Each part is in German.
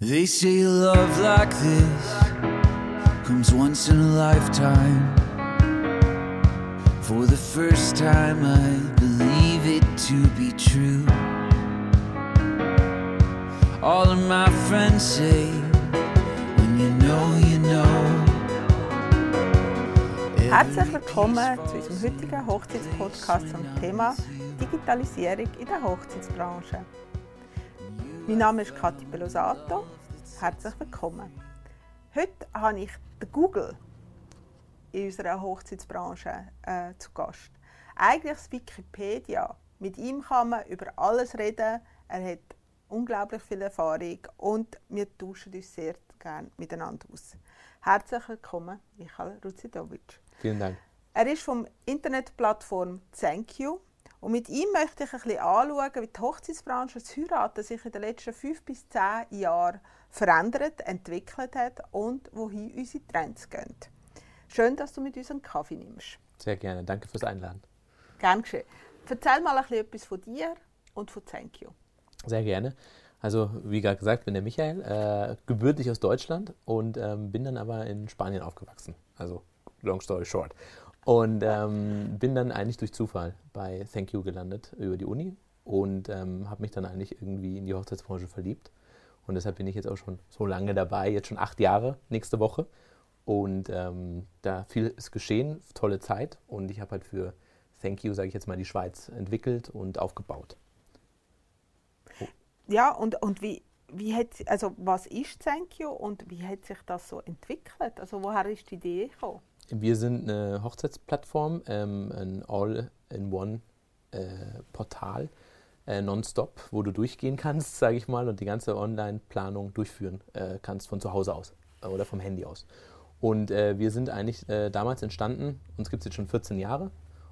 They say love like this comes once in a lifetime. For the first time, I believe it to be true. All of my friends say, when you know, you know. Herzlich willkommen zu unserem heutigen Hochzeitspodcast zum Thema Digitalisierung in der Hochzeitsbranche. Mein Name ist Kathi Pelosato. Herzlich willkommen. Heute habe ich den Google in unserer Hochzeitsbranche äh, zu Gast. Eigentlich das Wikipedia. Mit ihm kann man über alles reden. Er hat unglaublich viel Erfahrung und wir tauschen uns sehr gerne miteinander aus. Herzlich willkommen, Michael Ruzidovic. Vielen Dank. Er ist vom Internetplattform Thank You und mit ihm möchte ich ein bisschen anschauen, wie die Hochzeitsbranche das Heiraten sich in den letzten fünf bis zehn Jahren verändert, entwickelt hat und wohin unsere Trends gehen. Schön, dass du mit uns einen Kaffee nimmst. Sehr gerne. Danke fürs Einladen. Gern geschehen. Erzähl mal ein bisschen etwas von dir und von Thank You. Sehr gerne. Also, wie gerade gesagt, bin der Michael, äh, gebürtig aus Deutschland und ähm, bin dann aber in Spanien aufgewachsen. Also, long story short. Und ähm, bin dann eigentlich durch Zufall bei Thank You gelandet über die Uni und ähm, habe mich dann eigentlich irgendwie in die Hochzeitsbranche verliebt. Und deshalb bin ich jetzt auch schon so lange dabei, jetzt schon acht Jahre nächste Woche. Und ähm, da viel ist geschehen, tolle Zeit. Und ich habe halt für Thank You, sage ich jetzt mal, die Schweiz entwickelt und aufgebaut. Ja, und, und wie, wie hat, also was ist Thank You und wie hat sich das so entwickelt? Also woher ist die Idee gekommen? Wir sind eine Hochzeitsplattform, ähm, ein All-in-One-Portal, äh, nonstop, wo du durchgehen kannst, sage ich mal, und die ganze Online-Planung durchführen äh, kannst von zu Hause aus äh, oder vom Handy aus. Und äh, wir sind eigentlich äh, damals entstanden, uns gibt es jetzt schon 14 Jahre,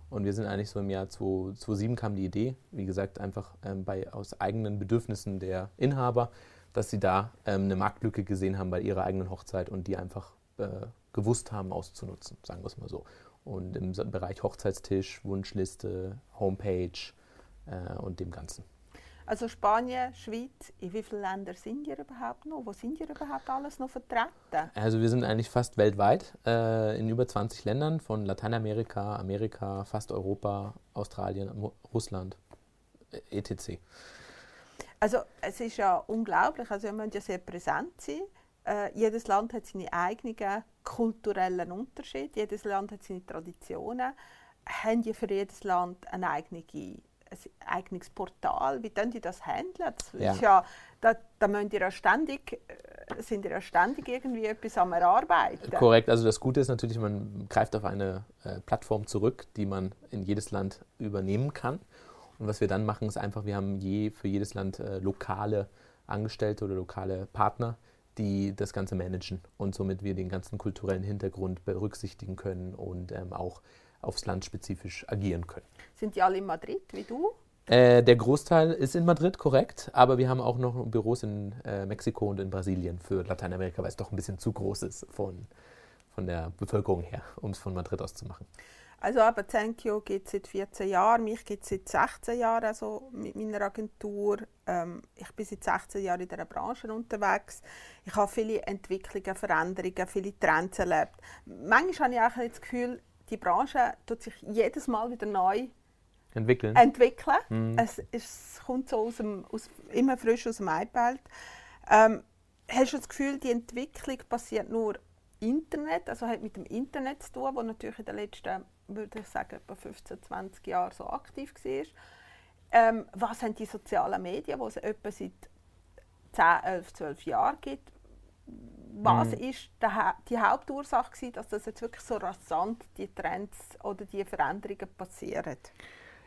und wir sind eigentlich so im Jahr 2007 kam die Idee, wie gesagt, einfach ähm, bei, aus eigenen Bedürfnissen der Inhaber, dass sie da ähm, eine Marktlücke gesehen haben bei ihrer eigenen Hochzeit und die einfach äh, gewusst haben auszunutzen, sagen wir es mal so. Und im Bereich Hochzeitstisch, Wunschliste, Homepage äh, und dem Ganzen. Also Spanien, Schweiz, in wie vielen Ländern sind ihr überhaupt noch? Wo sind ihr überhaupt alles noch vertreten? Also wir sind eigentlich fast weltweit äh, in über 20 Ländern, von Lateinamerika, Amerika, fast Europa, Australien, Russland, äh, etc. Also es ist ja unglaublich, also wir müssen ja sehr präsent sein. Äh, jedes Land hat seine eigenen kulturellen Unterschiede, jedes Land hat seine Traditionen. Haben die für jedes Land eine eigene ein eigenes Portal. Wie können die das handeln? Das Ja. ist ja, da, da die ja ständig, äh, sind die ja ständig irgendwie etwas am Erarbeiten. Korrekt, also das Gute ist natürlich, man greift auf eine äh, Plattform zurück, die man in jedes Land übernehmen kann. Und was wir dann machen, ist einfach, wir haben je für jedes Land äh, lokale Angestellte oder lokale Partner, die das Ganze managen und somit wir den ganzen kulturellen Hintergrund berücksichtigen können und ähm, auch aufs Land spezifisch agieren können. Sind die alle in Madrid, wie du? Äh, der Großteil ist in Madrid, korrekt, aber wir haben auch noch Büros in äh, Mexiko und in Brasilien für Lateinamerika, weil es doch ein bisschen zu groß ist von, von der Bevölkerung her, um es von Madrid aus zu machen. Also aber Thank You gibt es seit 14 Jahren, mich gibt es seit 16 Jahren also mit meiner Agentur. Ähm, ich bin seit 16 Jahren in dieser Branche unterwegs. Ich habe viele Entwicklungen, Veränderungen, viele Trends erlebt. Manchmal habe ich auch das Gefühl, die Branche tut sich jedes Mal wieder neu Entwickeln. entwickeln. Mhm. Es, es kommt so aus dem, aus, immer frisch aus dem iPad. Ähm, hast du das Gefühl, die Entwicklung passiert nur Internet, also hat mit dem Internet zu tun, wo natürlich in den letzten, würde ich sagen, etwa 15, 20 Jahren so aktiv war. Ähm, was haben die sozialen Medien, die es etwa seit 10, 11, 12 Jahren gibt? Was Mhm. ist die Hauptursache, gewesen, dass das jetzt wirklich so rasant die Trends oder die Veränderungen passieren?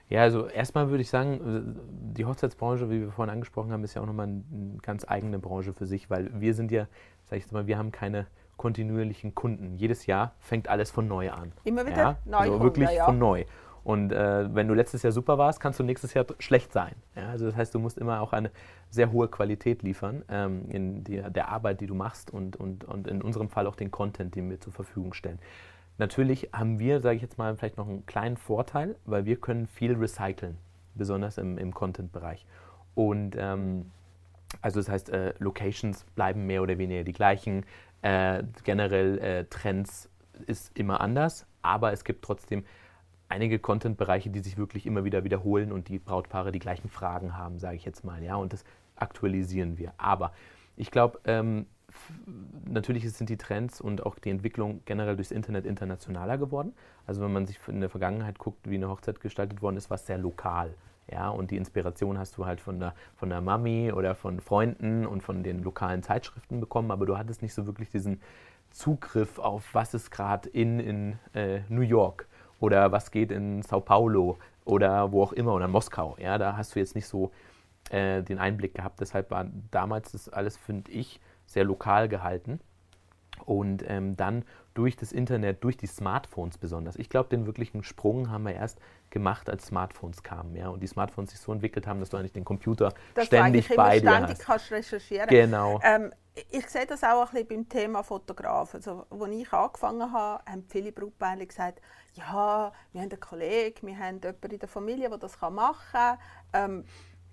Ja, also erstmal würde ich sagen, äh, die Hochzeitsbranche, wie wir vorhin angesprochen haben, ist ja auch nochmal eine ganz eigene Branche für sich, weil wir sind ja, sag ich jetzt mal, wir haben keine kontinuierlichen Kunden. Jedes Jahr fängt alles von neu an. Immer wieder ja? neu Also wirklich ja. von neu. Und äh, wenn du letztes Jahr super warst, kannst du nächstes Jahr schlecht sein. Ja? Also das heißt, du musst immer auch eine sehr hohe Qualität liefern ähm, in die, der Arbeit, die du machst und, und, und in unserem Fall auch den Content, den wir zur Verfügung stellen. Natürlich haben wir, sage ich jetzt mal, vielleicht noch einen kleinen Vorteil, weil wir können viel recyceln, besonders im, im Content-Bereich. Und ähm, also das heißt, äh, Locations bleiben mehr oder weniger die gleichen. Äh, generell äh, Trends ist immer anders, aber es gibt trotzdem einige Content-Bereiche, die sich wirklich immer wieder wiederholen und die Brautpaare die gleichen Fragen haben, sage ich jetzt mal. Ja, und das aktualisieren wir. Aber ich glaube, ähm, natürlich sind die Trends und auch die Entwicklung generell durchs Internet internationaler geworden. Also wenn man sich in der Vergangenheit guckt, wie eine Hochzeit gestaltet worden ist, war es sehr lokal. Ja, und die Inspiration hast du halt von der, von der Mami oder von Freunden und von den lokalen Zeitschriften bekommen, aber du hattest nicht so wirklich diesen Zugriff auf, was ist gerade in, in äh, New York oder was geht in Sao Paulo oder wo auch immer oder Moskau. Ja, da hast du jetzt nicht so äh, den Einblick gehabt. Deshalb war damals das alles, finde ich, sehr lokal gehalten. Und ähm, dann durch das Internet, durch die Smartphones besonders. Ich glaube, den wirklichen Sprung haben wir erst gemacht, als Smartphones kamen. Ja? Und die Smartphones sich so entwickelt haben, dass du eigentlich den Computer dass ständig bei dir ständig hast. kannst recherchieren. Genau. Ähm, ich sehe das auch ein bisschen beim Thema Fotograf. Also, als ich angefangen habe, haben viele Brautpaare gesagt, ja, wir haben einen Kollegen, wir haben jemanden in der Familie, der das machen kann. Ähm,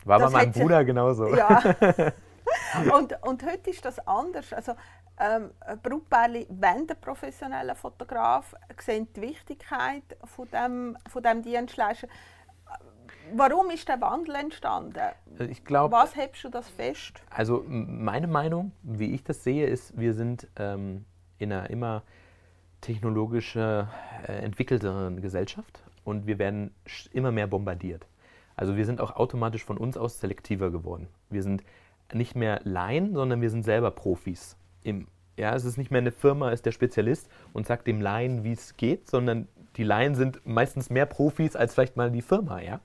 War bei meinem Bruder genauso. Ja. und, und heute ist das anders. Also, ähm, Brautpaare wollen den professionellen Fotograf, sehen die Wichtigkeit von dem, von dem Dienstleister. Warum ist der Wandel entstanden? Ich glaub, Was hebst du das fest? Also meine Meinung, wie ich das sehe, ist, wir sind ähm, in einer immer technologisch äh, entwickelteren Gesellschaft und wir werden immer mehr bombardiert. Also wir sind auch automatisch von uns aus selektiver geworden. Wir sind nicht mehr Laien, sondern wir sind selber Profis. Im, ja, es ist nicht mehr eine Firma, ist der Spezialist und sagt dem Laien, wie es geht, sondern die Laien sind meistens mehr Profis als vielleicht mal die Firma, ja.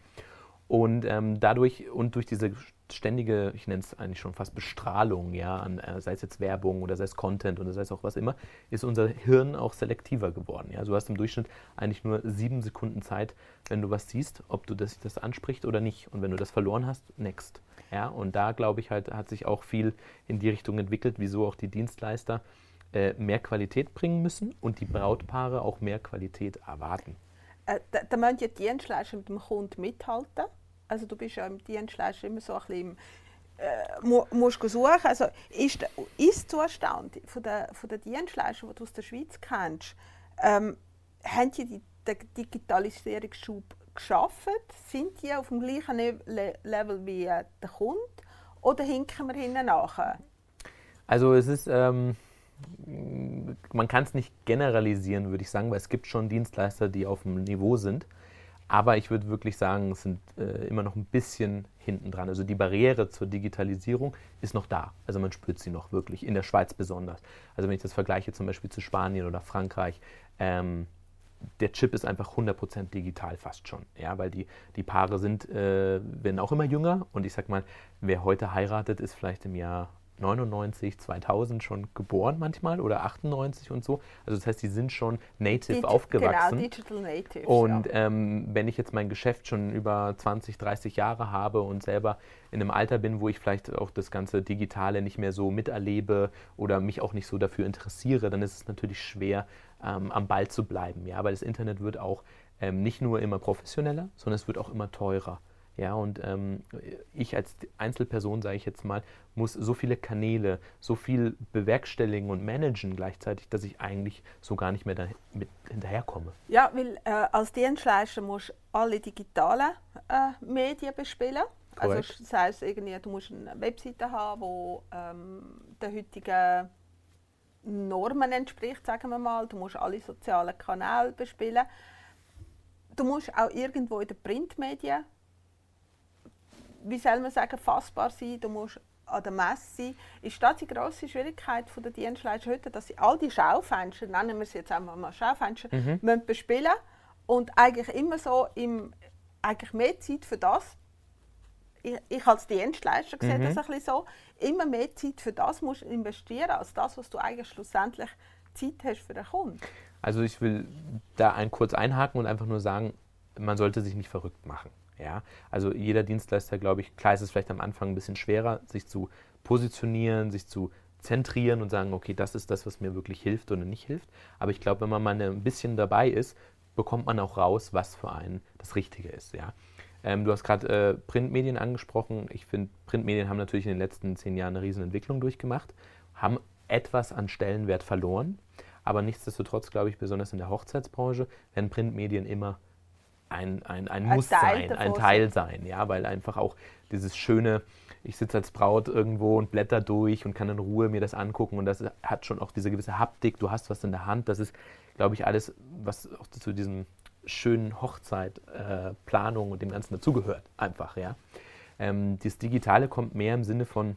Und ähm, dadurch und durch diese ständige, ich nenne es eigentlich schon fast Bestrahlung, ja, an, äh, sei es jetzt Werbung oder sei es Content oder sei es auch was immer, ist unser Hirn auch selektiver geworden. Ja. Du hast im Durchschnitt eigentlich nur sieben Sekunden Zeit, wenn du was siehst, ob du das, das anspricht oder nicht. Und wenn du das verloren hast, next. Ja. Und da glaube ich halt, hat sich auch viel in die Richtung entwickelt, wieso auch die Dienstleister äh, mehr Qualität bringen müssen und die Brautpaare auch mehr Qualität erwarten. Äh, da, da müssen ja die Dienstleister mit dem Kunden mithalten also du bist ja im Dienstleister immer so ein bisschen äh, mu musst suchen. Also ist der Ist-Zustand von der, von der Dienstleister, die du aus der Schweiz kennst, ähm, haben die den Digitalisierungsschub geschaffen? Sind die auf dem gleichen Le Level wie äh, der Kunde? Oder hinken wir hinten nach? Also es ist, ähm, man kann es nicht generalisieren, würde ich sagen, weil es gibt schon Dienstleister, die auf dem Niveau sind. Aber ich würde wirklich sagen, es sind äh, immer noch ein bisschen hinten dran. Also die Barriere zur Digitalisierung ist noch da. Also man spürt sie noch wirklich, in der Schweiz besonders. Also wenn ich das vergleiche zum Beispiel zu Spanien oder Frankreich, ähm, der Chip ist einfach 100% digital fast schon. Ja, weil die, die Paare sind, äh, werden auch immer jünger. Und ich sag mal, wer heute heiratet, ist vielleicht im Jahr 99, 2000 schon geboren manchmal oder 98 und so. Also das heißt, die sind schon native Digi aufgewachsen. Genau, digital native. Und ja. ähm, wenn ich jetzt mein Geschäft schon über 20, 30 Jahre habe und selber in einem Alter bin, wo ich vielleicht auch das ganze Digitale nicht mehr so miterlebe oder mich auch nicht so dafür interessiere, dann ist es natürlich schwer, ähm, am Ball zu bleiben. Ja, weil das Internet wird auch ähm, nicht nur immer professioneller, sondern es wird auch immer teurer. Ja, und ähm, ich als Einzelperson, sage ich jetzt mal, muss so viele Kanäle, so viel bewerkstelligen und managen gleichzeitig, dass ich eigentlich so gar nicht mehr da hinterherkomme. Ja, weil äh, als Dienstleister musst du alle digitalen äh, Medien bespielen. Also, Korrekt. Also das heißt, irgendwie, du musst eine Webseite haben, die ähm, den heutigen Normen entspricht, sagen wir mal. Du musst alle sozialen Kanäle bespielen. Du musst auch irgendwo in den Printmedien wie soll man sagen, fassbar sein, du musst an der Messe sein. Ist das die grosse Schwierigkeit der Dienstleister heute, dass sie all die Schaufenster, nennen wir es jetzt einfach mal Schaufenster, mhm. müssen bespielen und eigentlich immer so im, eigentlich mehr Zeit für das, ich, ich als Dienstleister sehe mhm. das ein bisschen so, immer mehr Zeit für das musst investieren, als das, was du eigentlich schlussendlich Zeit hast für den Kunden. Also ich will da ein, kurz einhaken und einfach nur sagen, man sollte sich nicht verrückt machen. Ja? Also jeder Dienstleister, glaube ich, klar ist es vielleicht am Anfang ein bisschen schwerer, sich zu positionieren, sich zu zentrieren und sagen, okay, das ist das, was mir wirklich hilft oder nicht hilft. Aber ich glaube, wenn man mal ein bisschen dabei ist, bekommt man auch raus, was für einen das Richtige ist. Ja? Ähm, du hast gerade äh, Printmedien angesprochen. Ich finde, Printmedien haben natürlich in den letzten zehn Jahren eine riesen Entwicklung durchgemacht, haben etwas an Stellenwert verloren. Aber nichtsdestotrotz, glaube ich, besonders in der Hochzeitsbranche werden Printmedien immer ein, ein, ein, Muss Teil sein, ein Teil sein, ja, weil einfach auch dieses schöne, ich sitze als Braut irgendwo und blätter durch und kann in Ruhe mir das angucken und das hat schon auch diese gewisse Haptik, du hast was in der Hand, das ist, glaube ich, alles, was auch zu diesem schönen Hochzeitplanung äh, und dem Ganzen dazugehört, einfach, ja. Ähm, das Digitale kommt mehr im Sinne von,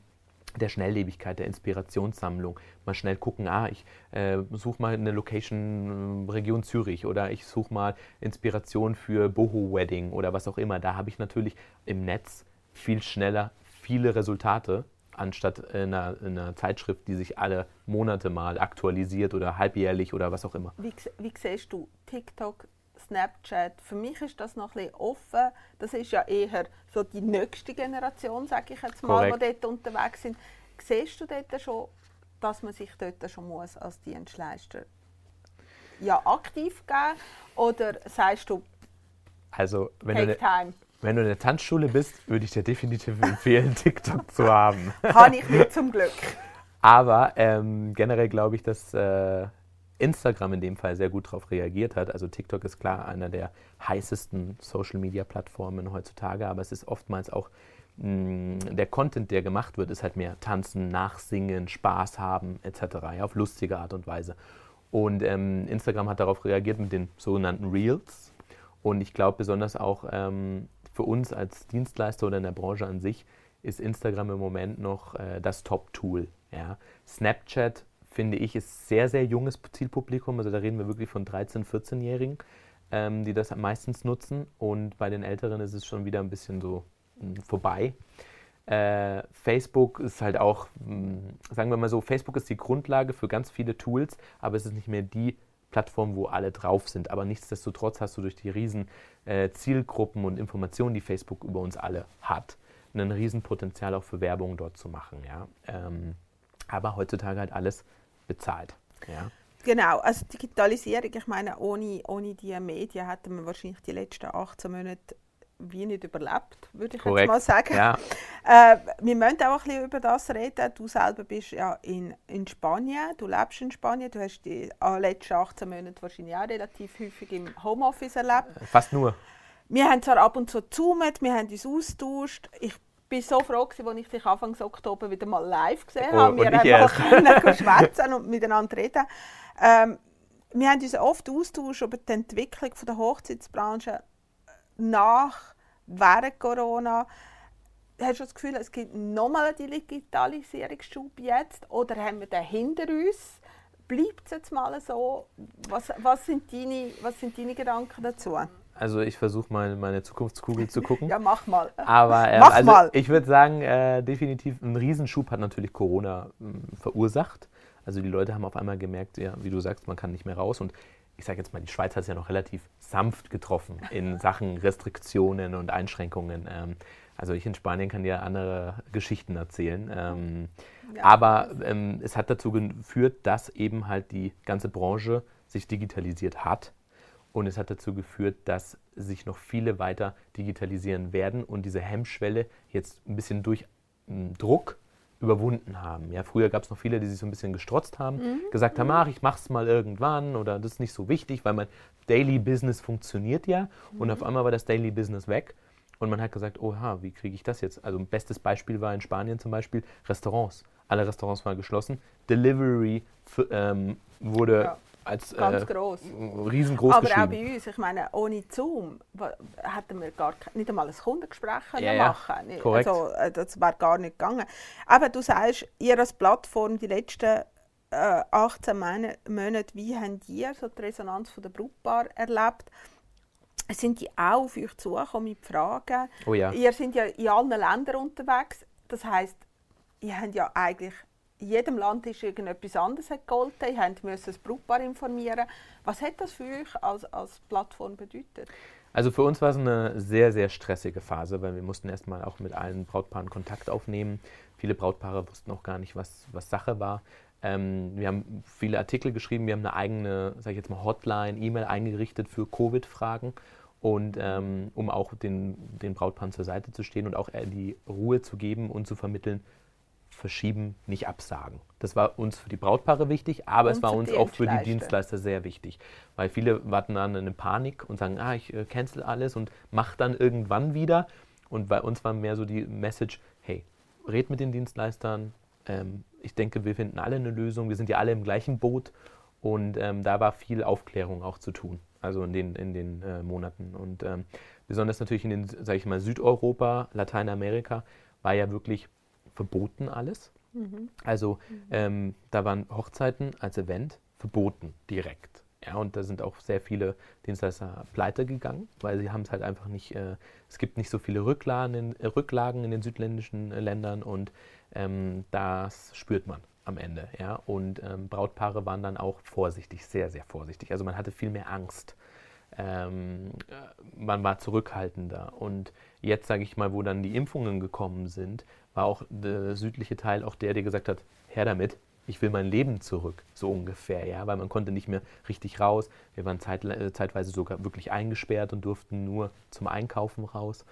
der Schnelllebigkeit, der Inspirationssammlung. Mal schnell gucken, ah, ich äh, suche mal eine Location äh, Region Zürich oder ich suche mal Inspiration für Boho-Wedding oder was auch immer. Da habe ich natürlich im Netz viel schneller viele Resultate, anstatt in einer, in einer, Zeitschrift, die sich alle Monate mal aktualisiert oder halbjährlich oder was auch immer. Wie, wie siehst du TikTok, Snapchat? Für mich ist das noch ein bisschen offen. Das ist ja eher so die nächste Generation, sage ich jetzt mal, Korrekt. die dort unterwegs sind. Siehst du dort schon, dass man sich dort schon muss als Dienstleister ja, aktiv geben oder sagst du, also, wenn take du time? Wenn du in der Tanzschule bist, würde ich dir definitiv empfehlen, TikTok zu haben. Habe ich nicht zum Glück. Aber ähm, generell glaube ich, dass äh, Instagram in dem Fall sehr gut darauf reagiert hat. Also TikTok ist klar einer der heißesten Social-Media-Plattformen heutzutage, aber es ist oftmals auch mh, mm, der Content, der gemacht wird, ist halt mehr tanzen, nachsingen, Spaß haben etc. Ja, auf lustige Art und Weise. Und ähm, Instagram hat darauf reagiert mit den sogenannten Reels. Und ich glaube besonders auch ähm, für uns als Dienstleister oder in der Branche an sich ist Instagram im Moment noch äh, das Top-Tool. Ja. Snapchat finde ich, ist sehr, sehr junges Zielpublikum. Also da reden wir wirklich von 13-, 14-Jährigen, ähm, die das am meisten nutzen. Und bei den Älteren ist es schon wieder ein bisschen so mh, hm, vorbei. Äh, Facebook ist halt auch, mh, hm, sagen wir mal so, Facebook ist die Grundlage für ganz viele Tools, aber es ist nicht mehr die Plattform, wo alle drauf sind. Aber nichtsdestotrotz hast du durch die riesen äh, Zielgruppen und Informationen, die Facebook über uns alle hat, ein Riesenpotenzial auch für Werbung dort zu machen. Ja? Ähm, aber heutzutage halt alles bezahlt. Ja. Genau, also Digitalisierung, ich meine, ohne, ohne die Medien hätten wir wahrscheinlich die letzten 18 Monate wie nicht überlebt, würde ich Korrekt. jetzt mal sagen. Ja. Äh, wir müssen auch ein bisschen über das reden. Du selber bist ja in, in Spanien, du lebst in Spanien, du hast die äh, letzten 18 Monate wahrscheinlich auch relativ häufig im Homeoffice erlebt. Fast nur. Wir haben zwar ab und zu gezoomt, wir haben uns austauscht. Ich bin so froh, als ich dich Anfang Oktober wieder mal live gesehen oh, habe. Wir haben schwätzen und miteinander reden. Ähm, wir haben uns oft austauscht über die Entwicklung der Hochzeitsbranche nach, während Corona. Hast du das Gefühl, es gibt nochmal einen Digitalisierungsschub jetzt? Oder haben wir den hinter uns? Bleibt es jetzt mal so? Was, was, sind deine, was sind deine Gedanken dazu? Also ich versuche mal meine Zukunftskugel zu gucken. ja, mach mal. Aber äh, mach also mal. ich würde sagen, äh, definitiv ein Riesenschub hat natürlich Corona äh, verursacht. Also die Leute haben auf einmal gemerkt, ja, wie du sagst, man kann nicht mehr raus. Und ich sage jetzt mal, die Schweiz hat es ja noch relativ sanft getroffen in Sachen Restriktionen und Einschränkungen. Ähm, also ich in Spanien kann dir andere Geschichten erzählen. Ähm, ja. Aber ähm, es hat dazu geführt, dass eben halt die ganze Branche sich digitalisiert hat und es hat dazu geführt, dass sich noch viele weiter digitalisieren werden und diese Hemmschwelle jetzt ein bisschen durch hm, Druck überwunden haben. Ja, früher gab es noch viele, die sich so ein bisschen gestrotzt haben, mhm. gesagt haben, ach, ich mach's mal irgendwann oder das ist nicht so wichtig, weil mein Daily Business funktioniert ja. Mhm. Und auf einmal war das Daily Business weg. Und man hat gesagt, oha, wie kriege ich das jetzt? Also ein bestes Beispiel war in Spanien zum Beispiel Restaurants. Alle Restaurants waren geschlossen. Delivery ähm, wurde ja als Ganz äh, gross. riesengroß Aber auch bei uns, ich meine, ohne Zoom hätten wir gar nicht einmal ein Kundengespräch ja, machen ja. Korrekt. Also, äh, das wäre gar nicht gegangen. Aber du sagst, ihr als Plattform die letzten äh, 18 Monate, wie habt ihr so die Resonanz von der Brutpaar erlebt? Sind die auch auf euch zugekommen mit Fragen? Oh ja. Ihr seid ja in allen Ländern unterwegs. Das heisst, ihr habt ja eigentlich in jedem Land ist irgendetwas anderes gegolten. Ihr müsst das Brautpaar informieren. Was hat das für euch als, als Plattform bedeutet? Also für uns war es eine sehr, sehr stressige Phase, weil wir mussten erstmal auch mit allen Brautpaaren Kontakt aufnehmen. Viele Brautpaare wussten auch gar nicht, was, was Sache war. Ähm, wir haben viele Artikel geschrieben, wir haben eine eigene, sage ich jetzt mal, Hotline, E-Mail eingerichtet für Covid-Fragen Und ähm, um auch den, den Brautpaaren zur Seite zu stehen und auch die Ruhe zu geben und zu vermitteln, verschieben, nicht absagen. Das war uns für die Brautpaare wichtig, aber und es war uns auch für die Dienstleister sehr wichtig. Weil viele warten dann in eine Panik und sagen, ah, ich äh, cancel alles und mach dann irgendwann wieder. Und bei uns war mehr so die Message, hey, red mit den Dienstleistern. Ähm, ich denke, wir finden alle eine Lösung. Wir sind ja alle im gleichen Boot. Und ähm, da war viel Aufklärung auch zu tun, also in den, in den äh, Monaten. Und ähm, besonders natürlich in den, sage ich mal, Südeuropa, Lateinamerika war ja wirklich verboten alles. Mhm. Also mhm. Ähm, da waren Hochzeiten als Event verboten direkt. Ja, und da sind auch sehr viele Dienstleister pleite gegangen, weil sie haben es halt einfach nicht, äh, es gibt nicht so viele Rücklagen in, äh, Rücklagen in den südländischen äh, Ländern und ähm, das spürt man am Ende. Ja? Und ähm, Brautpaare waren dann auch vorsichtig, sehr, sehr vorsichtig. Also man hatte viel mehr Angst. Ähm, äh, man war zurückhaltender. Und jetzt, sage ich mal, wo dann die Impfungen gekommen sind, war auch der südliche Teil auch der, der gesagt hat, her damit, ich will mein Leben zurück, so ungefähr, ja, weil man konnte nicht mehr richtig raus. Wir waren zeit, äh, zeitweise sogar wirklich eingesperrt und durften nur zum Einkaufen raus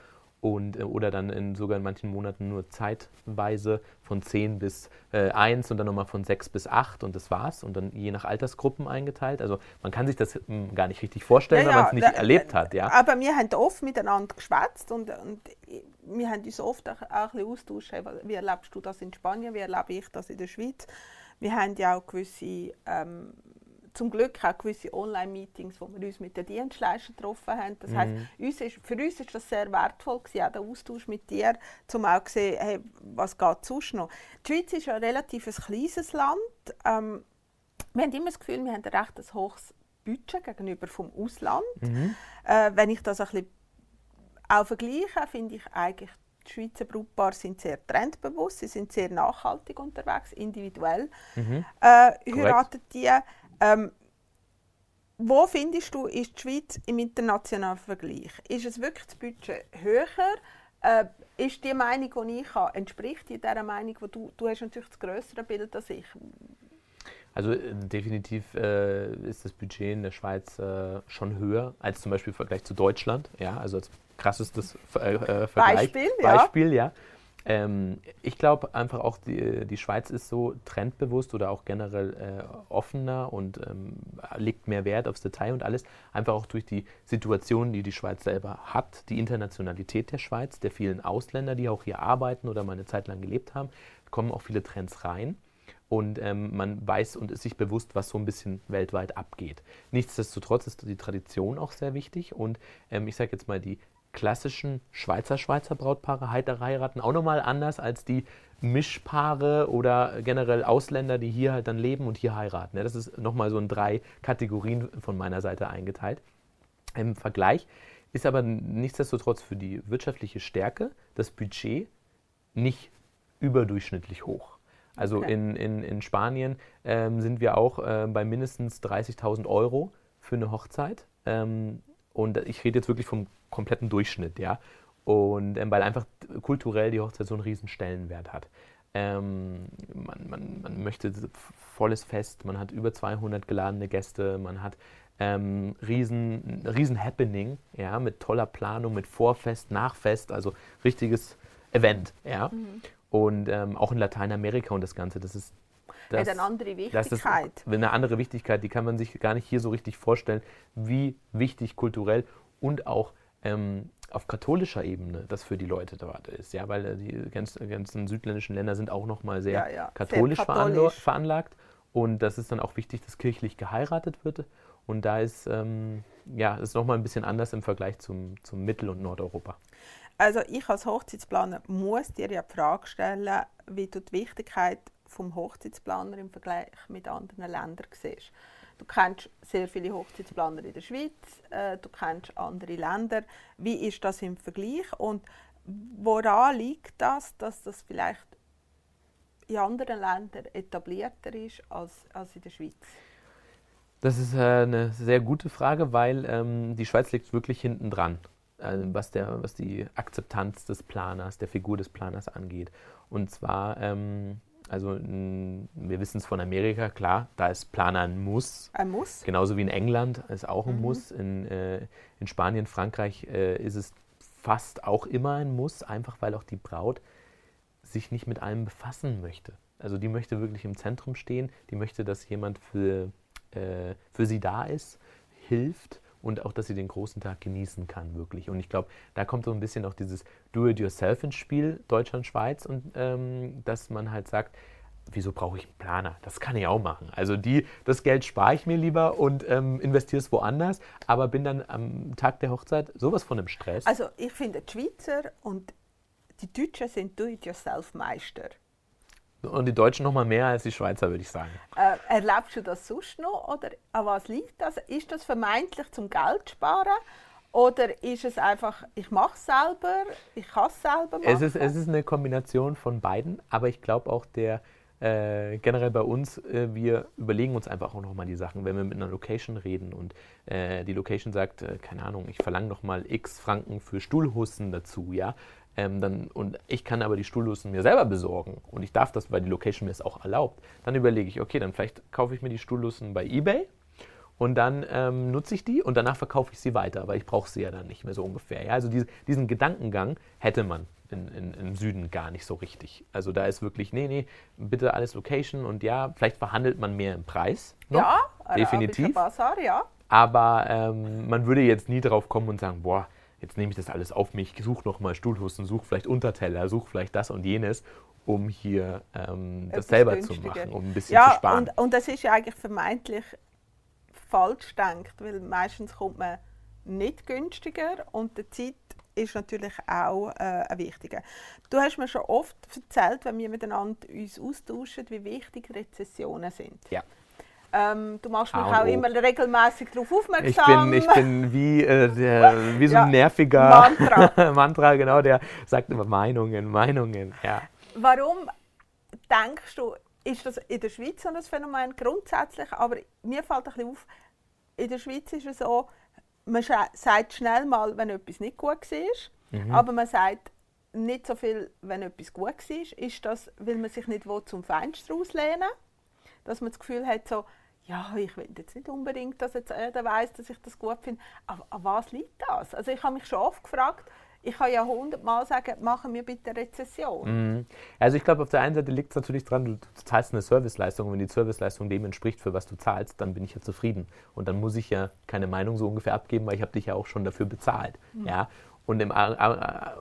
und, äh, oder dann in, sogar in manchen Monaten nur zeitweise von 10 bis äh, 1 und dann nochmal von 6 bis 8 und das war's und dann je nach Altersgruppen eingeteilt. Also man kann sich das hm, gar nicht richtig vorstellen, ja, wenn man es nicht da, erlebt hat. Ja. Aber wir haben oft miteinander geschwätzt und, und wir haben uns oft auch, auch ein bisschen austauscht, wie erlebst du das in Spanien, wie erlebe ich das in der Schweiz wir haben ja auch gewisse, ähm, zum Glück auch gewisse Online-Meetings, wo wir uns mit den Dienstleistern getroffen haben. Das mhm. heisst, uns ist, für uns ist das sehr wertvoll gewesen, auch der Austausch mit dir, um auch zu sehen, hey, was geht sonst noch. Die Schweiz ist ja ein relativ kleines Land. Ähm, wir haben immer das Gefühl, wir haben ein recht hohes Budget gegenüber vom Ausland. Mhm. Äh, wenn ich das ein bisschen auch vergleiche, finde ich eigentlich die Schweizer Brautpaare sind sehr trendbewusst, sie sind sehr nachhaltig unterwegs, individuell mhm. äh, heiraten die. Ähm, wo findest du, ist die Schweiz im internationalen Vergleich? Ist es wirklich das Budget höher? Äh, ist die Meinung, die ich habe, entspricht die dieser Meinung, wo du, du hast natürlich das größere Bild als ich? Also äh, definitiv äh, ist das Budget in der Schweiz äh, schon höher als zum Beispiel im Vergleich zu Deutschland. Ja, also als krassestes äh, äh, Vergleich. Beispiel, ja. Beispiel, ja. Ähm, ich glaube einfach auch, die, die Schweiz ist so trendbewusst oder auch generell äh, offener und ähm, legt mehr Wert aufs Detail und alles. Einfach auch durch die Situation, die die Schweiz selber hat, die Internationalität der Schweiz, der vielen Ausländer, die auch hier arbeiten oder mal eine Zeit lang gelebt haben, kommen auch viele Trends rein und ähm, man weiß und ist sich bewusst, was so ein bisschen weltweit abgeht. Nichtsdestotrotz ist die Tradition auch sehr wichtig und ähm, ich sage jetzt mal, die klassischen Schweizer Schweizer Brautpaare heiraten auch nochmal anders als die Mischpaare oder generell Ausländer, die hier halt dann leben und hier heiraten. Das ist nochmal so in drei Kategorien von meiner Seite eingeteilt. Im Vergleich ist aber nichtsdestotrotz für die wirtschaftliche Stärke das Budget nicht überdurchschnittlich hoch. Also okay. in, in, in Spanien ähm, sind wir auch äh, bei mindestens 30.000 Euro für eine Hochzeit. Ähm, und ich rede jetzt wirklich vom kompletten Durchschnitt, ja. Und ähm, weil einfach kulturell die Hochzeit so einen riesen Stellenwert hat. Ähm, man, man, man, möchte volles Fest, man hat über 200 geladene Gäste, man hat ähm, riesen, riesen Happening, ja, mit toller Planung, mit Vorfest, Nachfest, also richtiges Event, ja. Mhm. Und ähm, auch in Lateinamerika und das Ganze, das ist das, eine andere Wichtigkeit. Das ist eine andere Wichtigkeit, die kann man sich gar nicht hier so richtig vorstellen, wie wichtig kulturell und auch ähm, auf katholischer Ebene das für die Leute dort ist. Ja, weil äh, die ganzen, ganzen südländischen Länder sind auch nochmal sehr, ja, ja. katholisch, sehr katholisch. veranlagt. Und das ist dann auch wichtig, dass kirchlich geheiratet wird. Und da ist ähm, ja, ist nochmal ein bisschen anders im Vergleich zum, zum Mittel- und Nordeuropa. Also ich als Hochzeitsplaner muss dir ja die Frage stellen, wie du die Wichtigkeit vom Hochzeitsplaner im Vergleich mit anderen Ländern siehst. Du kennst sehr viele Hochzeitsplaner in der Schweiz, äh, du kennst andere Länder. Wie ist das im Vergleich und woran liegt das, dass das vielleicht in anderen Ländern etablierter ist als, als in der Schweiz? Das ist äh, eine sehr gute Frage, weil ähm, die Schweiz liegt wirklich hinten dran, äh, was, was die Akzeptanz des Planers, der Figur des Planers angeht. Und zwar ähm, Also n, wir wissen es von Amerika, klar, da ist Planer ein Muss. Ein Muss. Genauso wie in England ist auch ein Muss. In, äh, in Spanien, Frankreich äh, ist es fast auch immer ein Muss, einfach weil auch die Braut sich nicht mit allem befassen möchte. Also die möchte wirklich im Zentrum stehen, die möchte, dass jemand für, äh, für sie da ist, hilft und auch, dass sie den großen Tag genießen kann, wirklich. Und ich glaube, da kommt so ein bisschen auch dieses Do-it-yourself ins Spiel, Deutschland, Schweiz, und ähm, dass man halt sagt, wieso brauche ich einen Planer? Das kann ich auch machen. Also die, das Geld spare ich mir lieber und ähm, investiere es woanders, aber bin dann am Tag der Hochzeit sowas von im Stress. Also ich finde, die Schweizer und die Deutschen sind Do-it-yourself-Meister. Und die Deutschen noch mal mehr als die Schweizer, würde ich sagen. Äh, erlebst du das sonst noch oder an was liegt das? Ist das vermeintlich zum Geld sparen oder ist es einfach, ich mache es selber, ich kann es selber machen? Es ist, es ist eine Kombination von beiden, aber ich glaube auch der äh, generell bei uns, äh, wir überlegen uns einfach auch nochmal die Sachen, wenn wir mit einer Location reden und äh, die Location sagt, äh, keine Ahnung, ich verlange nochmal x Franken für Stuhlhussen dazu, ja, ähm, dann, und ich kann aber die Stuhlhussen mir selber besorgen und ich darf das, weil die Location mir es auch erlaubt, dann überlege ich, okay, dann vielleicht kaufe ich mir die Stuhlhussen bei Ebay und dann ähm, nutze ich die und danach verkaufe ich sie weiter, weil ich brauche sie ja dann nicht mehr so ungefähr. Ja? Also diese, diesen Gedankengang hätte man in, in, im Süden gar nicht so richtig. Also da ist wirklich, nee, nee, bitte alles Location und ja, vielleicht verhandelt man mehr im Preis. Noch, ja, definitiv. Basar, ja. Aber ähm, man würde jetzt nie drauf kommen und sagen, boah, jetzt nehme ich das alles auf mich, suche nochmal Stuhlhusten, suche vielleicht Unterteller, suche vielleicht das und jenes, um hier ähm, das selber günstiger. zu machen, um ein bisschen ja, zu sparen. Und, und das ist ja eigentlich vermeintlich falsch denkt, weil meistens kommt man nicht günstiger und die Zeit ist natürlich auch äh, ein wichtiger. Du hast mir schon oft erzählt, wenn wir miteinander uns austauschen, wie wichtig Rezessionen sind. Ja. Ähm, du machst mich auch immer regelmäßig darauf aufmerksam. Ich bin, ich bin wie, äh, der, wie so ein ja, nerviger Mantra. Mantra, genau, der sagt immer Meinungen, Meinungen. Ja. Warum denkst du, ist das in der Schweiz so ein Phänomen grundsätzlich? Aber mir fällt ein bisschen auf, in der Schweiz ist es so, man sagt schnell mal, wenn etwas nicht gut war, mhm. aber man sagt nicht so viel, wenn etwas gut war. Ist das, weil man sich nicht zum Fenster auslehnen Dass man das Gefühl hat, so, ja, ich will jetzt nicht unbedingt, dass jetzt jeder weiß, dass ich das gut finde. Aber an was liegt das? Also ich habe mich schon oft gefragt, ich kann ja hundertmal sagen, machen wir bitte Rezession. Mhm. Also ich glaube, auf der einen Seite liegt es natürlich daran, du, zahlst eine Serviceleistung und wenn die Serviceleistung dem entspricht, für was du zahlst, dann bin ich ja zufrieden. Und dann muss ich ja keine Meinung so ungefähr abgeben, weil ich habe dich ja auch schon dafür bezahlt. Mhm. Ja? Und im,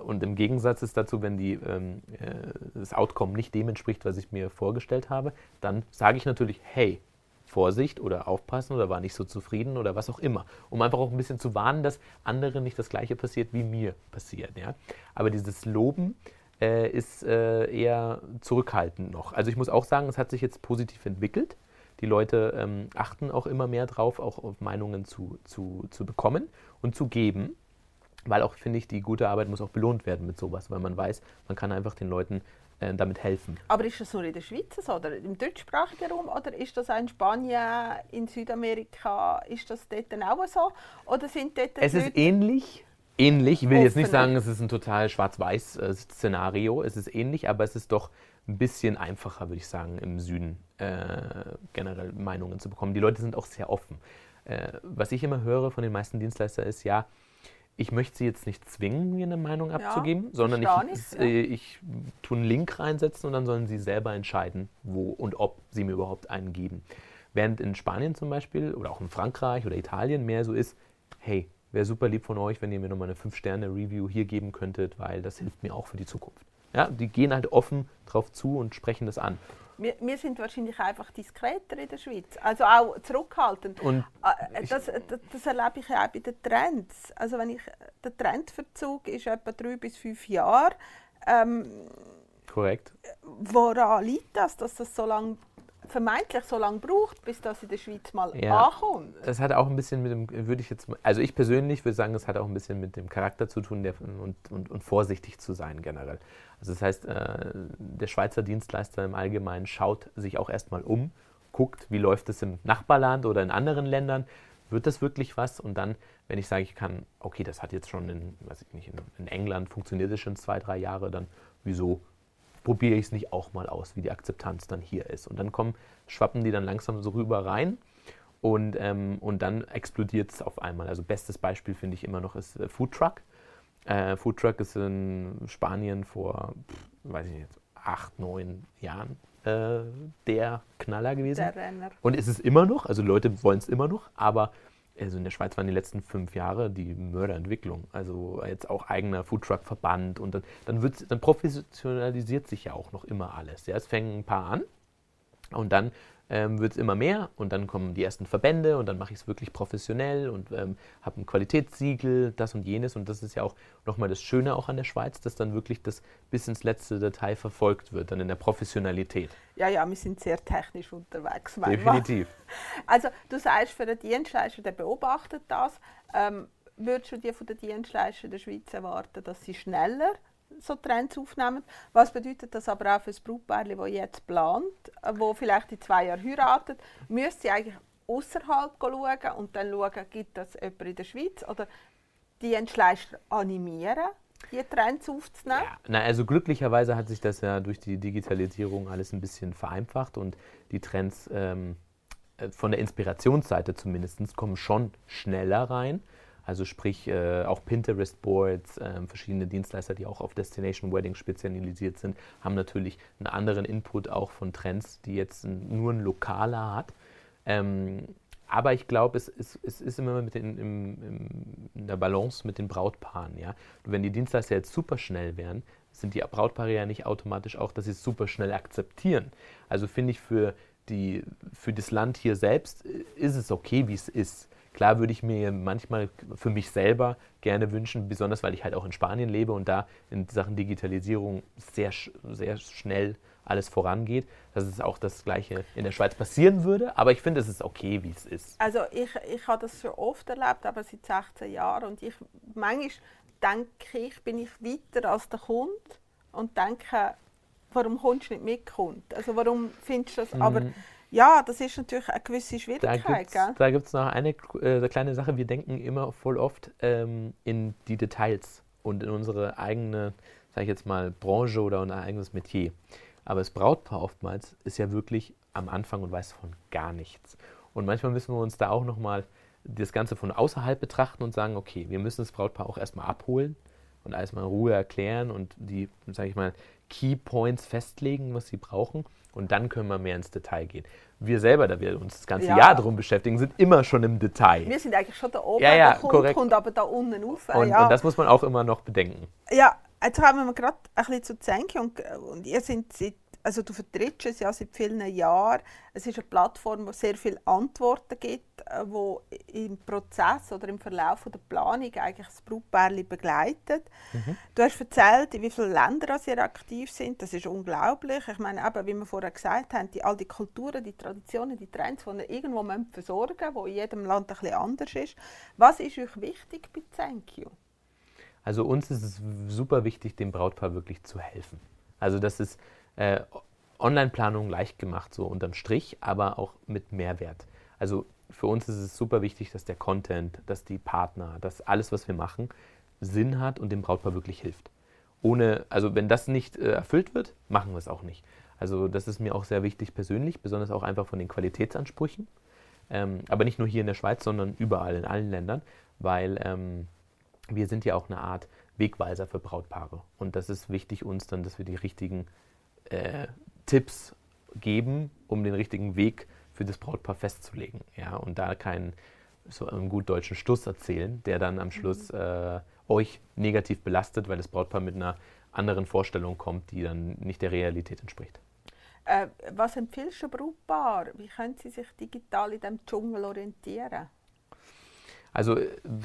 und im Gegensatz ist dazu, wenn die, ähm, äh, das Outcome nicht dem entspricht, was ich mir vorgestellt habe, dann sage ich natürlich, hey, Vorsicht oder aufpassen oder war nicht so zufrieden oder was auch immer. Um einfach auch ein bisschen zu warnen, dass anderen nicht das Gleiche passiert, wie mir passiert. Ja? Aber dieses Loben äh, ist äh, eher zurückhaltend noch. Also ich muss auch sagen, es hat sich jetzt positiv entwickelt. Die Leute ähm, achten auch immer mehr drauf, auch auf Meinungen zu, zu, zu bekommen und zu geben. Weil auch, finde ich, die gute Arbeit muss auch belohnt werden mit sowas, weil man weiß, man kann einfach den Leuten äh, damit helfen. Aber ist das nur in der Schweiz so, oder im deutschsprachigen Raum, oder ist das auch in Spanien, in Südamerika, ist das dort auch so? Oder sind dort es ist ähnlich. Ähnlich, ich will jetzt nicht sagen, es ist ein total schwarz-weiß-Szenario, es ist ähnlich, aber es ist doch ein bisschen einfacher, würde ich sagen, im Süden äh, generell Meinungen zu bekommen. Die Leute sind auch sehr offen. Äh, was ich immer höre von den meisten Dienstleistern ist, ja, ich möchte sie jetzt nicht zwingen, mir eine Meinung abzugeben, ja, sondern ich, nicht, ja. Äh, ich tue einen Link reinsetzen und dann sollen sie selber entscheiden, wo und ob sie mir überhaupt einen geben. Während in Spanien zum Beispiel oder auch in Frankreich oder Italien mehr so ist, hey, wäre super lieb von euch, wenn ihr mir nochmal eine 5-Sterne-Review hier geben könntet, weil das hilft mir auch für die Zukunft. Ja, die gehen halt offen drauf zu und sprechen das an. Wir, wir, sind wahrscheinlich einfach diskreter in der Schweiz, also auch zurückhaltend. Und äh, das, das, das, erlebe ich ja auch bei den Trends. Also wenn ich, der Trendverzug ist etwa drei bis fünf Jahre. Ähm, Korrekt. Woran liegt das, dass das so lange vermeintlich so lange braucht, bis das in der Schweiz mal ja, ankommt. Das hat auch ein bisschen mit dem, würde ich jetzt, also ich persönlich würde sagen, es hat auch ein bisschen mit dem Charakter zu tun der, und, und, und vorsichtig zu sein generell. Also das heißt, äh, der Schweizer Dienstleister im Allgemeinen schaut sich auch erstmal um, guckt, wie läuft es im Nachbarland oder in anderen Ländern, wird das wirklich was? Und dann, wenn ich sage, ich kann, okay, das hat jetzt schon in, weiß ich nicht, in, in England funktioniert es schon zwei, drei Jahre, dann wieso probiere ich es nicht auch mal aus, wie die Akzeptanz dann hier ist. Und dann kommen, schwappen die dann langsam so rüber rein und, ähm, und dann explodiert es auf einmal. Also bestes Beispiel finde ich immer noch ist äh, Food Truck. Äh, Food Truck ist in Spanien vor, weiß ich nicht, acht, neun Jahren äh, der Knaller gewesen. Der. Und es ist immer noch, also Leute wollen es immer noch, aber also in der Schweiz waren die letzten fünf Jahre die Mörderentwicklung. Also jetzt auch eigener Foodtruck-Verband und dann, dann, wird's, dann professionalisiert sich ja auch noch immer alles. Ja, es fängen ein paar an und dann ähm, wird es immer mehr und dann kommen die ersten Verbände und dann mache ich es wirklich professionell und ähm, habe ein Qualitätssiegel, das und jenes und das ist ja auch nochmal das Schöne auch an der Schweiz, dass dann wirklich das bis ins letzte Detail verfolgt wird, dann in der Professionalität. Ja, ja, wir sind sehr technisch unterwegs. Definitiv. Also du sagst, für den Dienstleister, der beobachtet das. Ähm, würdest du dir von den Dienstleistern der Schweiz erwarten, dass sie schneller so Trends aufnehmen? Was bedeutet das aber auch für das Brautpaar, das jetzt plant, äh, wo vielleicht in zwei Jahren heiratet? Müsste sie eigentlich außerhalb schauen und dann schauen, gibt es jemanden in der Schweiz oder Dienstleister animieren, die Trends aufzunehmen? Ja, na, also glücklicherweise hat sich das ja durch die Digitalisierung alles ein bisschen vereinfacht und die Trends ähm, äh, von der Inspirationsseite zumindest kommen schon schneller rein. Also sprich äh, auch Pinterest-Boards, äh, verschiedene Dienstleister, die auch auf Destination Wedding spezialisiert sind, haben natürlich einen anderen Input auch von Trends, die jetzt nur ein lokaler hat. Ähm, aber ich glaube, es, es, es, ist immer mit den, im, im, in der Balance mit den Brautpaaren. Ja? wenn die Dienstleister jetzt super schnell wären, sind die Brautpaare ja nicht automatisch auch, dass sie es super schnell akzeptieren. Also finde ich für, die, für das Land hier selbst äh, ist es okay, wie es ist. Klar würde ich mir manchmal für mich selber gerne wünschen, besonders weil ich halt auch in Spanien lebe und da in Sachen Digitalisierung sehr, sehr schnell alles vorangeht, dass es auch das Gleiche in der Schweiz passieren würde. Aber ich finde, es ist okay, wie es ist. Also ich, ich habe das schon oft erlebt, aber seit 16 Jahren. Und ich, manchmal denke ich, bin ich weiter als der Kunde und denke, warum kommst du nicht mit, Kunde? Also warum findest du das? Mhm. Aber ja, das ist natürlich eine gewisse Schwierigkeit. Da gibt es noch eine äh, kleine Sache. Wir denken immer voll oft ähm, in die Details und in unsere eigene, sage ich jetzt mal, Branche oder unser eigenes Metier. Aber das Brautpaar oftmals ist ja wirklich am Anfang und weiß von gar nichts. Und manchmal müssen wir uns da auch nochmal das Ganze von außerhalb betrachten und sagen, okay, wir müssen das Brautpaar auch erstmal abholen und alles mal in Ruhe erklären und die, sage ich mal, Key Points festlegen, was sie brauchen. Und dann können wir mehr ins Detail gehen. Wir selber, da wir uns das ganze ja. Jahr darum beschäftigen, sind immer schon im Detail. Wir sind eigentlich schon da oben, ja, ja, der Kunde kommt aber da unten rauf. Und, ja. und, das muss man auch immer noch bedenken. Ja, jetzt haben wir gerade ein bisschen zu Zenke und, und ihr seid seit also du vertrittst es ja seit vielen Jahren. Es ist eine Plattform, wo sehr viele Antworten gibt, äh, wo im Prozess oder im Verlauf der Planung eigentlich das Brautpaar begleitet. Mhm. Du hast erzählt, in wie vielen Ländern sie aktiv sind. Das ist unglaublich. Ich meine, eben, wie wir vorher gesagt haben, die, all die Kulturen, die Traditionen, die Trends, die wir irgendwo versorgen müssen, die in jedem Land ein bisschen anders ist. Was ist euch wichtig bei Thank You? Also uns ist es super wichtig, dem Brautpaar wirklich zu helfen. Also das ist äh, Online-Planung leicht gemacht, so unterm Strich, aber auch mit Mehrwert. Also für uns ist es super wichtig, dass der Content, dass die Partner, dass alles, was wir machen, Sinn hat und dem Brautpaar wirklich hilft. Ohne, also wenn das nicht äh, erfüllt wird, machen wir es auch nicht. Also das ist mir auch sehr wichtig persönlich, besonders auch einfach von den Qualitätsansprüchen. Ähm, aber nicht nur hier in der Schweiz, sondern überall in allen Ländern, weil ähm, wir sind ja auch eine Art Wegweiser für Brautpaare. Und das ist wichtig uns dann, dass wir die richtigen äh, Tipps geben, um den richtigen Weg für das Brautpaar festzulegen. Ja? Und da keinen so einen gut deutschen Stuss erzählen, der dann am Schluss mhm. äh, euch negativ belastet, weil das Brautpaar mit einer anderen Vorstellung kommt, die dann nicht der Realität entspricht. Äh, was empfiehlst du Brautpaar? Wie können sie sich digital in diesem Dschungel orientieren? Also